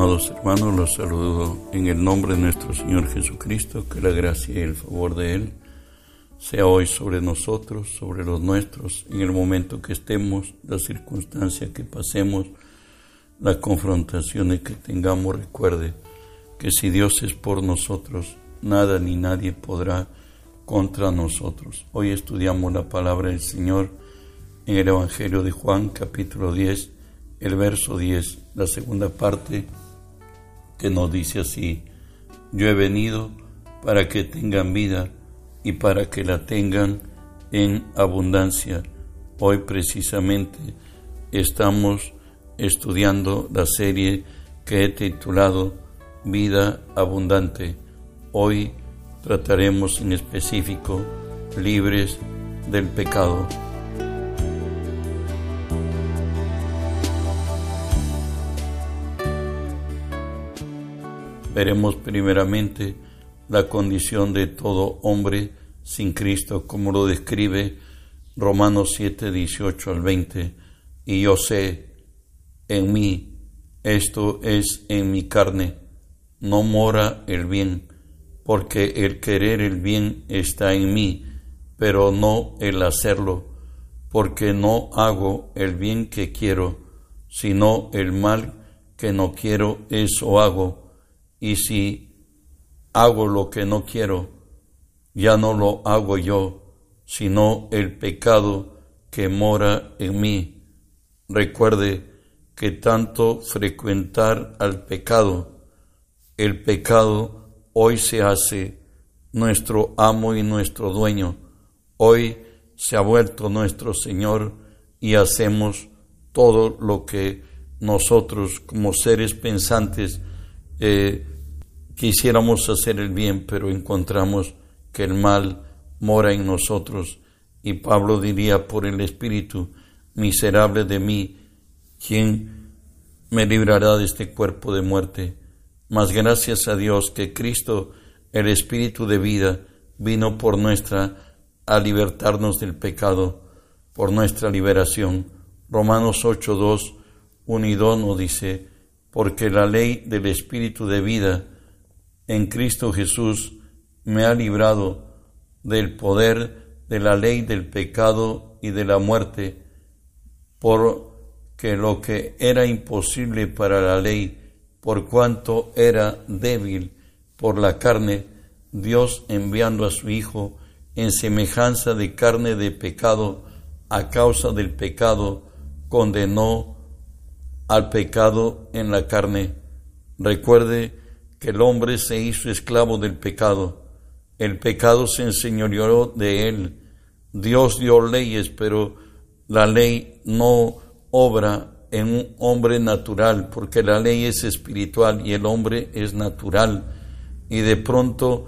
Amados hermanos, los saludo en el nombre de nuestro Señor Jesucristo, que la gracia y el favor de Él sea hoy sobre nosotros, sobre los nuestros, en el momento que estemos, la circunstancia que pasemos, las confrontaciones que tengamos. Recuerde que si Dios es por nosotros, nada ni nadie podrá contra nosotros. Hoy estudiamos la palabra del Señor en el Evangelio de Juan, capítulo 10 el verso 10, la segunda parte, que nos dice así, yo he venido para que tengan vida y para que la tengan en abundancia. Hoy precisamente estamos estudiando la serie que he titulado Vida Abundante. Hoy trataremos en específico libres del pecado. Veremos primeramente la condición de todo hombre sin Cristo, como lo describe Romanos 7, 18 al 20. Y yo sé en mí, esto es en mi carne, no mora el bien, porque el querer el bien está en mí, pero no el hacerlo, porque no hago el bien que quiero, sino el mal que no quiero, eso hago y si hago lo que no quiero, ya no lo hago yo, sino el pecado que mora en mí. Recuerde que tanto frecuentar al pecado, el pecado hoy se hace nuestro amo y nuestro dueño, hoy se ha vuelto nuestro Señor y hacemos todo lo que nosotros como seres pensantes eh, quisiéramos hacer el bien, pero encontramos que el mal mora en nosotros. Y Pablo diría por el Espíritu, miserable de mí, ¿quién me librará de este cuerpo de muerte? Mas gracias a Dios que Cristo, el Espíritu de vida, vino por nuestra, a libertarnos del pecado, por nuestra liberación. Romanos 8, 2, 1 y 2 nos dice, porque la ley del Espíritu de vida en Cristo Jesús me ha librado del poder de la ley del pecado y de la muerte, porque lo que era imposible para la ley, por cuanto era débil por la carne, Dios enviando a su Hijo en semejanza de carne de pecado, a causa del pecado, condenó al pecado en la carne. Recuerde que el hombre se hizo esclavo del pecado. El pecado se enseñoreó de él. Dios dio leyes, pero la ley no obra en un hombre natural, porque la ley es espiritual y el hombre es natural. Y de pronto,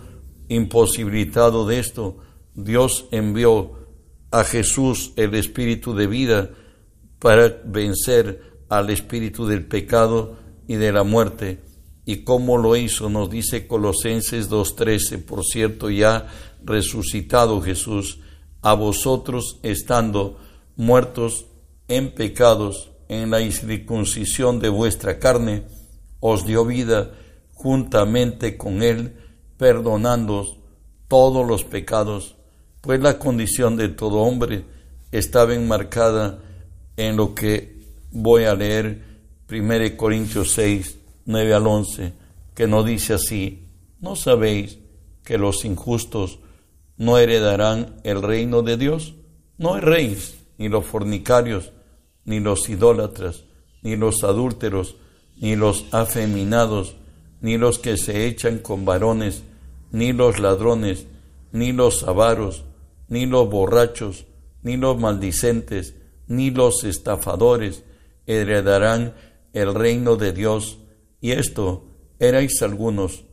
imposibilitado de esto, Dios envió a Jesús el espíritu de vida para vencer al espíritu del pecado y de la muerte y cómo lo hizo, nos dice Colosenses 2.13, por cierto, ya resucitado Jesús, a vosotros estando muertos en pecados, en la incircuncisión de vuestra carne, os dio vida juntamente con Él, perdonando todos los pecados, pues la condición de todo hombre estaba enmarcada en lo que voy a leer 1 Corintios 6, 9 al 11, que no dice así, ¿no sabéis que los injustos no heredarán el reino de Dios? No erréis, ni los fornicarios, ni los idólatras, ni los adúlteros, ni los afeminados, ni los que se echan con varones, ni los ladrones, ni los avaros, ni los borrachos, ni los maldicentes, ni los estafadores heredarán el reino de Dios y esto erais algunos,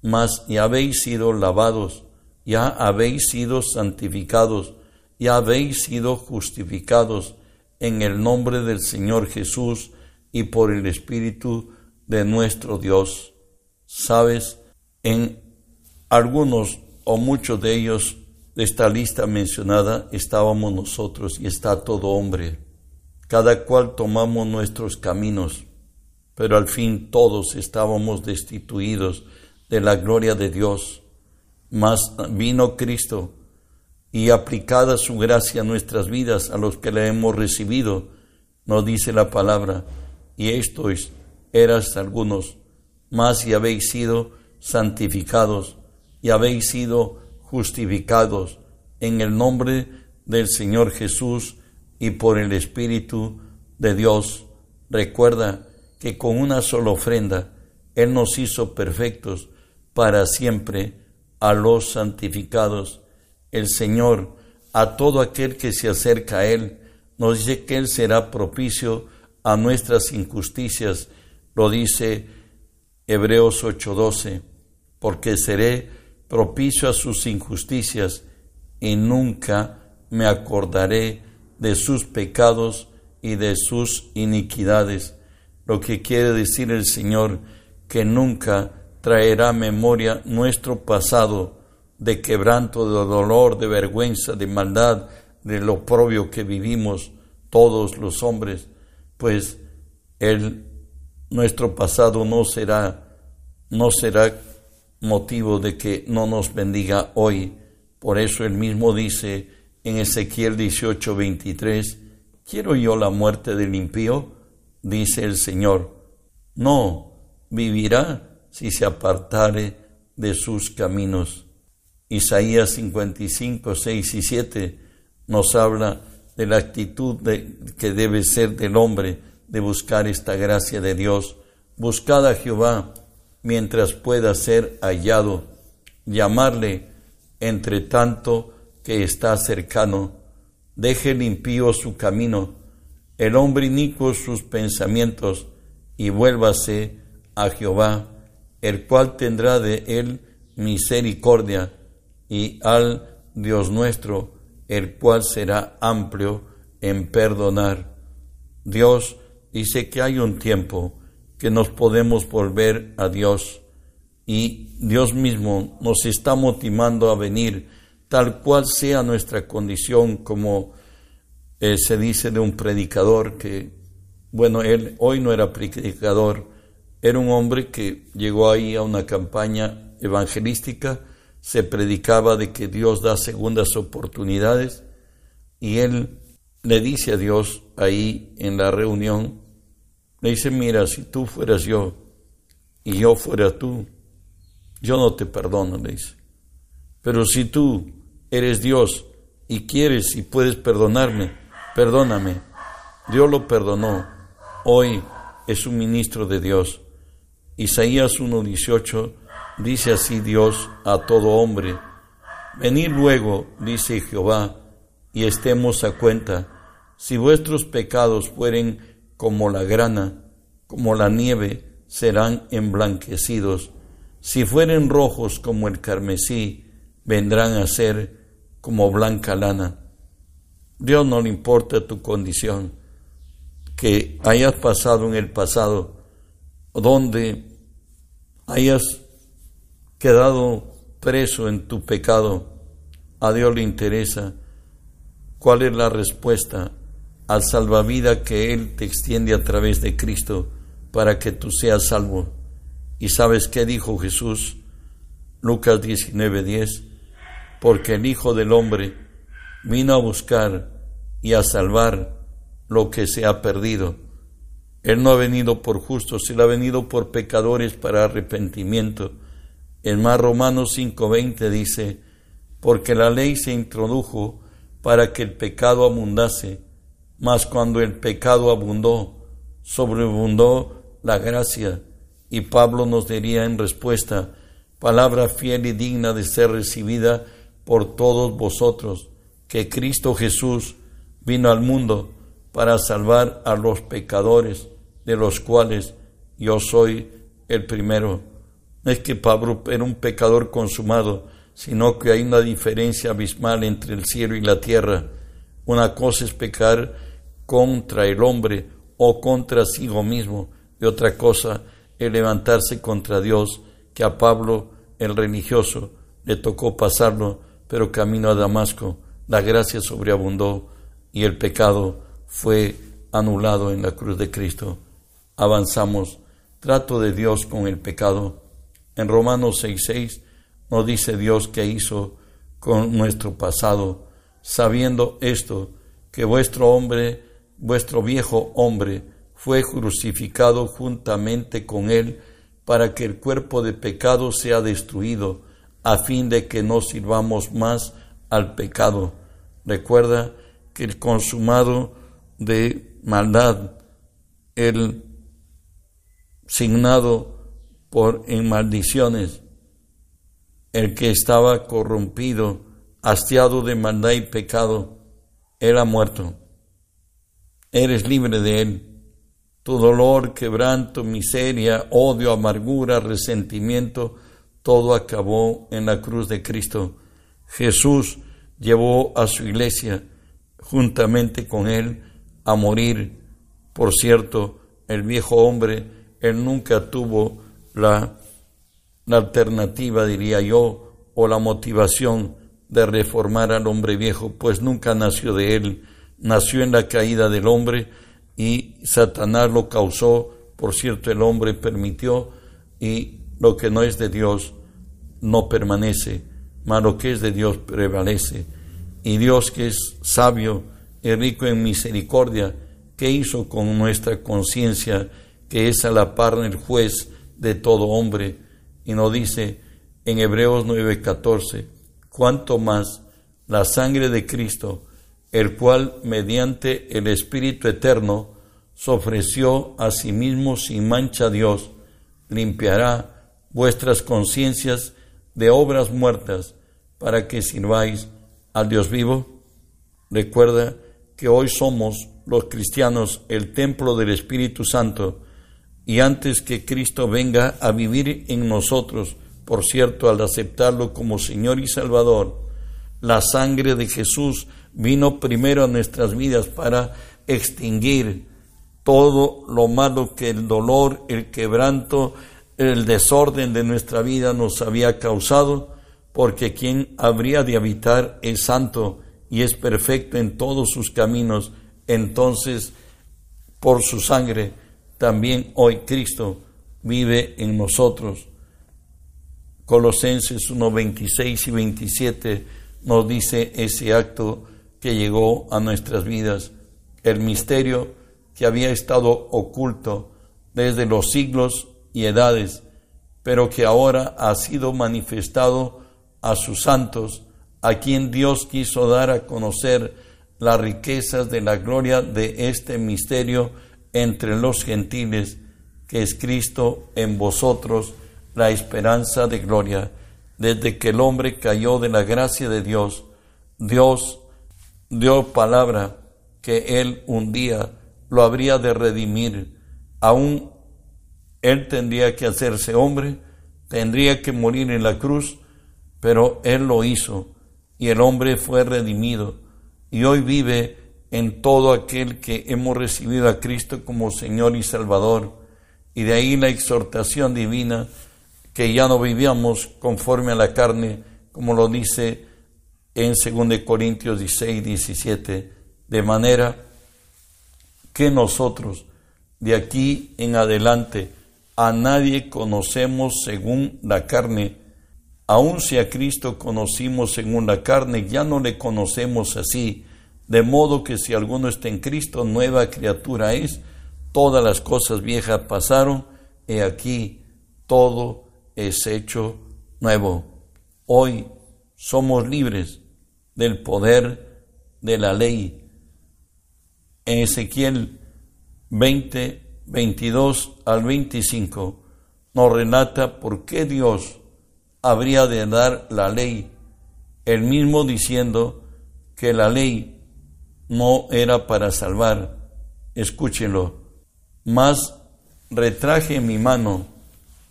mas ya habéis sido lavados, ya habéis sido santificados, ya habéis sido justificados en el nombre del Señor Jesús y por el Espíritu de nuestro Dios. Sabes, en algunos o muchos de ellos de esta lista mencionada estábamos nosotros y está todo hombre. Cada cual tomamos nuestros caminos pero al fin todos estábamos destituidos de la gloria de Dios. Mas vino Cristo y aplicada su gracia a nuestras vidas, a los que la hemos recibido, nos dice la palabra, y esto es, eras algunos, más y habéis sido santificados y habéis sido justificados en el nombre del Señor Jesús y por el Espíritu de Dios. Recuerda que con una sola ofrenda Él nos hizo perfectos para siempre a los santificados. El Señor, a todo aquel que se acerca a Él, nos dice que Él será propicio a nuestras injusticias. Lo dice Hebreos 8:12, porque seré propicio a sus injusticias y nunca me acordaré de sus pecados y de sus iniquidades. Lo que quiere decir el Señor, que nunca traerá memoria nuestro pasado de quebranto, de dolor, de vergüenza, de maldad, de lo propio que vivimos todos los hombres, pues el, nuestro pasado no será, no será motivo de que no nos bendiga hoy. Por eso él mismo dice en Ezequiel 18, 23, ¿quiero yo la muerte del impío? Dice el Señor, no, vivirá si se apartare de sus caminos. Isaías 55, 6 y 7 nos habla de la actitud de, que debe ser del hombre de buscar esta gracia de Dios. Buscad a Jehová mientras pueda ser hallado, llamarle entre tanto que está cercano. Deje el impío su camino, el hombre inicuo sus pensamientos, y vuélvase a Jehová, el cual tendrá de él misericordia, y al Dios nuestro, el cual será amplio en perdonar. Dios dice que hay un tiempo que nos podemos volver a Dios y Dios mismo nos está motivando a venir tal cual sea nuestra condición, como eh, se dice de un predicador que, bueno, él hoy no era predicador, era un hombre que llegó ahí a una campaña evangelística, se predicaba de que Dios da segundas oportunidades y él le dice a Dios ahí en la reunión, le dice, mira, si tú fueras yo y yo fuera tú, yo no te perdono, le dice. Pero si tú eres Dios y quieres y puedes perdonarme, perdóname. Dios lo perdonó. Hoy es un ministro de Dios. Isaías 1.18 dice así Dios a todo hombre. Venid luego, dice Jehová, y estemos a cuenta. Si vuestros pecados fueren como la grana, como la nieve, serán emblanquecidos. Si fueren rojos como el carmesí, vendrán a ser como blanca lana. Dios no le importa tu condición, que hayas pasado en el pasado, donde hayas quedado preso en tu pecado, a Dios le interesa cuál es la respuesta al salvavida que Él te extiende a través de Cristo para que tú seas salvo. ¿Y sabes qué dijo Jesús? Lucas 19:10, porque el Hijo del Hombre vino a buscar y a salvar lo que se ha perdido. Él no ha venido por justos, Él ha venido por pecadores para arrepentimiento. En más Romanos 5:20 dice, porque la ley se introdujo para que el pecado abundase, mas cuando el pecado abundó, sobreabundó la gracia. Y Pablo nos diría en respuesta, palabra fiel y digna de ser recibida por todos vosotros, que Cristo Jesús vino al mundo para salvar a los pecadores, de los cuales yo soy el primero. No es que Pablo era un pecador consumado, sino que hay una diferencia abismal entre el cielo y la tierra. Una cosa es pecar contra el hombre o contra sí mismo, y otra cosa es levantarse contra Dios, que a Pablo, el religioso, le tocó pasarlo, pero camino a Damasco, la gracia sobreabundó y el pecado fue anulado en la cruz de Cristo. Avanzamos trato de Dios con el pecado. En Romanos 6:6 nos dice Dios que hizo con nuestro pasado, sabiendo esto, que vuestro hombre, vuestro viejo hombre, fue crucificado juntamente con él, para que el cuerpo de pecado sea destruido, a fin de que no sirvamos más al pecado. Recuerda que el consumado de maldad, el signado por en maldiciones, el que estaba corrompido, hastiado de maldad y pecado, era muerto. Eres libre de él. Tu dolor, quebranto, miseria, odio, amargura, resentimiento, todo acabó en la cruz de Cristo. Jesús llevó a su iglesia juntamente con él a morir. Por cierto, el viejo hombre, él nunca tuvo la, la alternativa, diría yo, o la motivación de reformar al hombre viejo, pues nunca nació de él, nació en la caída del hombre y Satanás lo causó, por cierto el hombre permitió y lo que no es de Dios no permanece, mas lo que es de Dios prevalece. Y Dios que es sabio y rico en misericordia, ¿qué hizo con nuestra conciencia que es a la par el juez de todo hombre? Y nos dice en Hebreos 9:14, cuanto más la sangre de Cristo, el cual mediante el Espíritu Eterno se ofreció a sí mismo sin mancha a Dios, limpiará vuestras conciencias de obras muertas para que sirváis al Dios vivo. Recuerda que hoy somos los cristianos el templo del Espíritu Santo y antes que Cristo venga a vivir en nosotros, por cierto, al aceptarlo como Señor y Salvador, la sangre de Jesús vino primero a nuestras vidas para extinguir todo lo malo que el dolor, el quebranto, el desorden de nuestra vida nos había causado, porque quien habría de habitar es santo y es perfecto en todos sus caminos, entonces por su sangre también hoy Cristo vive en nosotros. Colosenses 1, 26 y 27 nos dice ese acto que llegó a nuestras vidas, el misterio que había estado oculto desde los siglos y edades, pero que ahora ha sido manifestado a sus santos, a quien Dios quiso dar a conocer las riquezas de la gloria de este misterio entre los gentiles, que es Cristo en vosotros, la esperanza de gloria. Desde que el hombre cayó de la gracia de Dios, Dios dio palabra que él un día lo habría de redimir. Aún él tendría que hacerse hombre, tendría que morir en la cruz, pero él lo hizo y el hombre fue redimido y hoy vive en todo aquel que hemos recibido a Cristo como Señor y Salvador. Y de ahí la exhortación divina que ya no vivíamos conforme a la carne, como lo dice en 2 Corintios 16, 17, de manera que nosotros de aquí en adelante a nadie conocemos según la carne, aun si a Cristo conocimos según la carne, ya no le conocemos así, de modo que si alguno está en Cristo, nueva criatura es, todas las cosas viejas pasaron, y aquí todo es hecho nuevo. Hoy somos libres del poder de la ley. En Ezequiel 20, 22 al 25 nos relata por qué Dios habría de dar la ley, el mismo diciendo que la ley no era para salvar. Escúchenlo. Mas retraje mi mano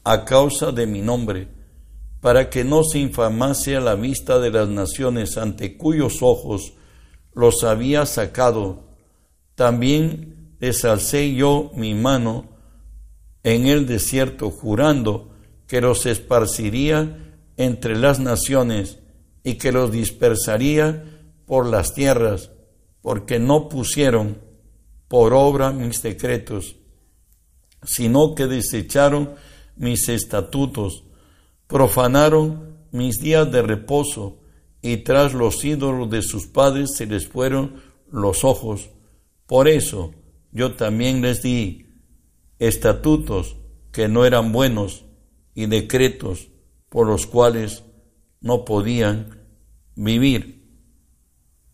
a causa de mi nombre, para que no se infamase a la vista de las naciones ante cuyos ojos los había sacado. También desalcé yo mi mano en el desierto, jurando que los esparciría entre las naciones y que los dispersaría por las tierras, porque no pusieron por obra mis decretos. sino que desecharon mis estatutos, profanaron mis días de reposo, y tras los ídolos de sus padres se les fueron los ojos. Por eso yo también les di estatutos que no eran buenos y decretos por los cuales no podían vivir.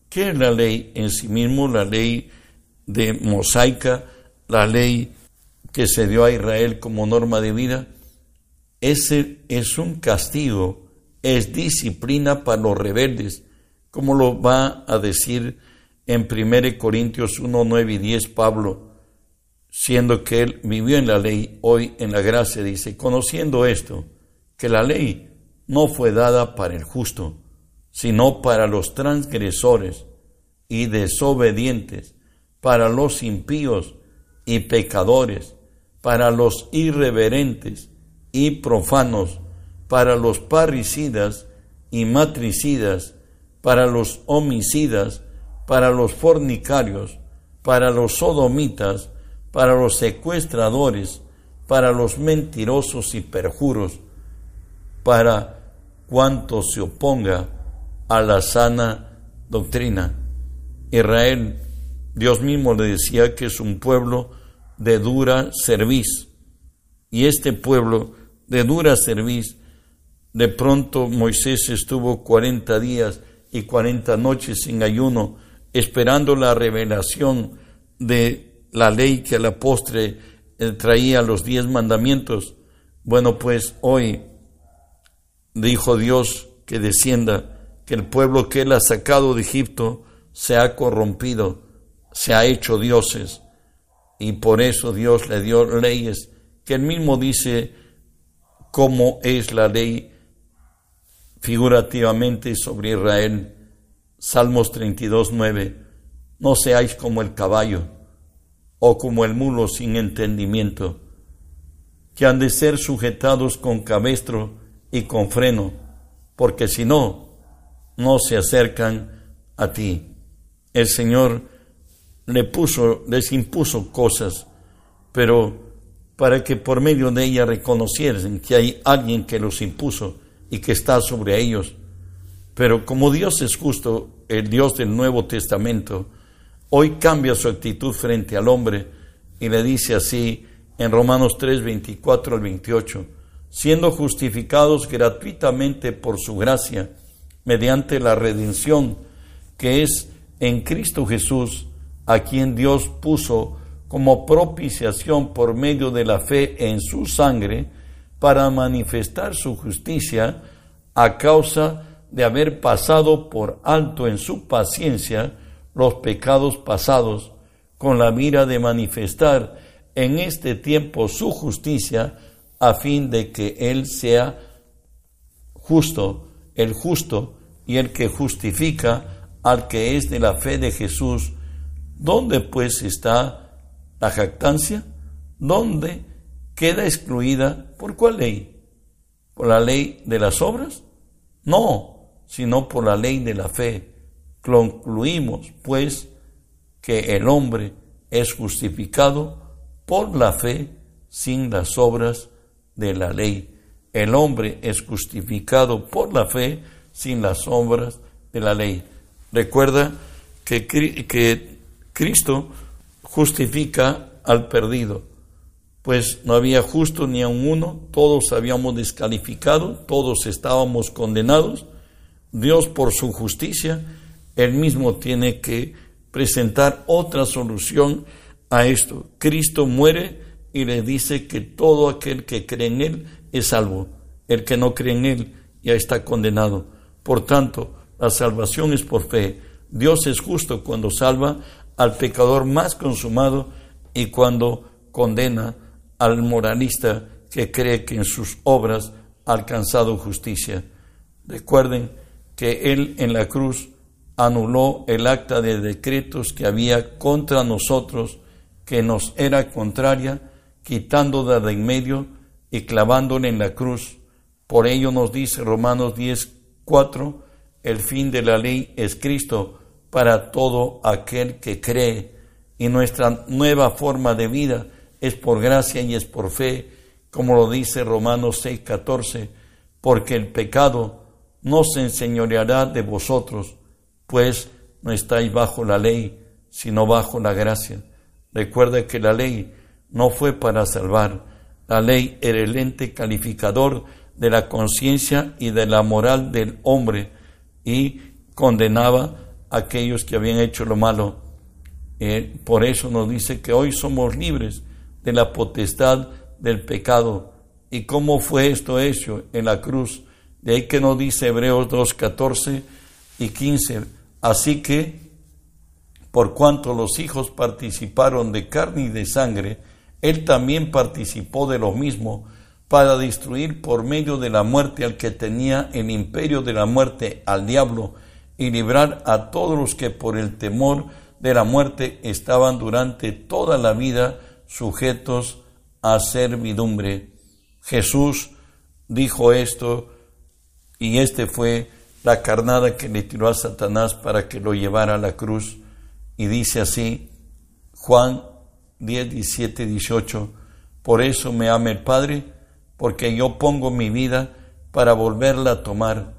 ¿Qué es la ley en sí mismo? La ley de mosaica, la ley que se dio a Israel como norma de vida. Ese es un castigo, es disciplina para los rebeldes, como lo va a decir en 1 Corintios 1, 9 y 10 Pablo, siendo que él vivió en la ley, hoy en la gracia, dice, conociendo esto, que la ley no fue dada para el justo, sino para los transgresores y desobedientes, para los impíos y pecadores, para los irreverentes y profanos, para los parricidas y matricidas, para los homicidas, para los fornicarios, para los sodomitas, para los secuestradores, para los mentirosos y perjuros, para cuanto se oponga a la sana doctrina. Israel, Dios mismo le decía que es un pueblo de dura cerviz. Y este pueblo de dura cerviz, de pronto Moisés estuvo 40 días y 40 noches sin ayuno, esperando la revelación de la ley que a la postre eh, traía los diez mandamientos. Bueno, pues hoy dijo Dios que descienda que el pueblo que él ha sacado de Egipto se ha corrompido, se ha hecho dioses, y por eso Dios le dio leyes que él mismo dice cómo es la ley figurativamente sobre Israel. Salmos 32, 9. No seáis como el caballo o como el mulo sin entendimiento, que han de ser sujetados con cabestro y con freno, porque si no, no se acercan a ti. El Señor les impuso cosas, pero para que por medio de ella reconocieran que hay alguien que los impuso y que está sobre ellos. Pero como Dios es justo, el Dios del Nuevo Testamento, hoy cambia su actitud frente al hombre y le dice así en Romanos 3, 24 al 28, siendo justificados gratuitamente por su gracia, mediante la redención que es en Cristo Jesús, a quien Dios puso como propiciación por medio de la fe en su sangre, para manifestar su justicia a causa de haber pasado por alto en su paciencia los pecados pasados, con la mira de manifestar en este tiempo su justicia, a fin de que Él sea justo, el justo, y el que justifica al que es de la fe de Jesús. ¿Dónde pues está la jactancia? ¿Dónde queda excluida? ¿Por cuál ley? ¿Por la ley de las obras? No, sino por la ley de la fe. Concluimos pues que el hombre es justificado por la fe sin las obras de la ley. El hombre es justificado por la fe sin las obras de la ley. Recuerda que, que Cristo justifica al perdido, pues no había justo ni a un uno, todos habíamos descalificado, todos estábamos condenados. Dios por su justicia, él mismo tiene que presentar otra solución a esto. Cristo muere y le dice que todo aquel que cree en Él es salvo. El que no cree en Él ya está condenado. Por tanto, la salvación es por fe. Dios es justo cuando salva al pecador más consumado y cuando condena al moralista que cree que en sus obras ha alcanzado justicia. Recuerden que Él en la cruz anuló el acta de decretos que había contra nosotros, que nos era contraria, quitándola de en medio y clavándola en la cruz. Por ello nos dice Romanos 10, 4. El fin de la ley es Cristo para todo aquel que cree y nuestra nueva forma de vida es por gracia y es por fe, como lo dice Romanos 6:14, porque el pecado no se enseñoreará de vosotros, pues no estáis bajo la ley, sino bajo la gracia. Recuerda que la ley no fue para salvar, la ley era el ente calificador de la conciencia y de la moral del hombre y condenaba a aquellos que habían hecho lo malo. Eh, por eso nos dice que hoy somos libres de la potestad del pecado. ¿Y cómo fue esto hecho en la cruz? De ahí que nos dice Hebreos 2, 14 y 15. Así que, por cuanto los hijos participaron de carne y de sangre, él también participó de lo mismo para destruir por medio de la muerte al que tenía el imperio de la muerte, al diablo, y librar a todos los que por el temor de la muerte estaban durante toda la vida sujetos a servidumbre. Jesús dijo esto y este fue la carnada que le tiró a Satanás para que lo llevara a la cruz. Y dice así, Juan 10, 17, 18, por eso me ama el Padre, porque yo pongo mi vida para volverla a tomar.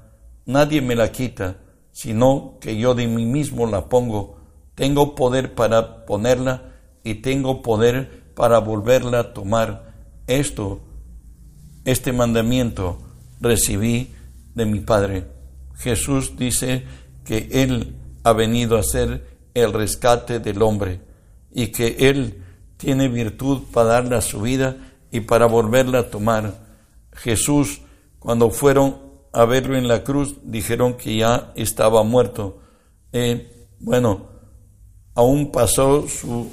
Nadie me la quita, sino que yo de mí mismo la pongo. Tengo poder para ponerla y tengo poder para volverla a tomar. Esto, este mandamiento, recibí de mi Padre. Jesús dice que Él ha venido a ser el rescate del hombre y que Él tiene virtud para darle su vida y para volverla a tomar. Jesús, cuando fueron a verlo en la cruz, dijeron que ya estaba muerto. Eh, bueno, aún pasó su,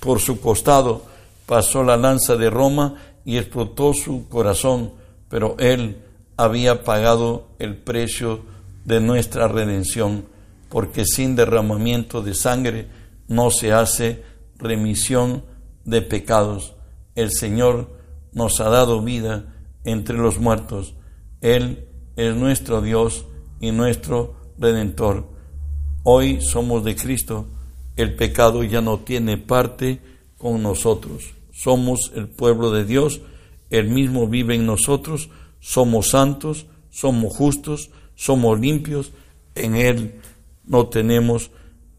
por su costado, pasó la lanza de Roma y explotó su corazón, pero él había pagado el precio de nuestra redención, porque sin derramamiento de sangre no se hace remisión de pecados. El Señor nos ha dado vida entre los muertos. Él es nuestro Dios y nuestro Redentor. Hoy somos de Cristo. El pecado ya no tiene parte con nosotros. Somos el pueblo de Dios. Él mismo vive en nosotros somos santos, somos justos, somos limpios, en Él no tenemos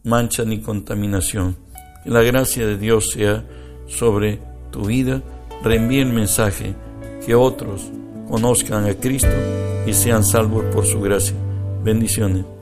mancha ni contaminación. Que la gracia de Dios sea sobre tu vida. Reenvíe el mensaje, que otros conozcan a Cristo y sean salvos por su gracia. Bendiciones.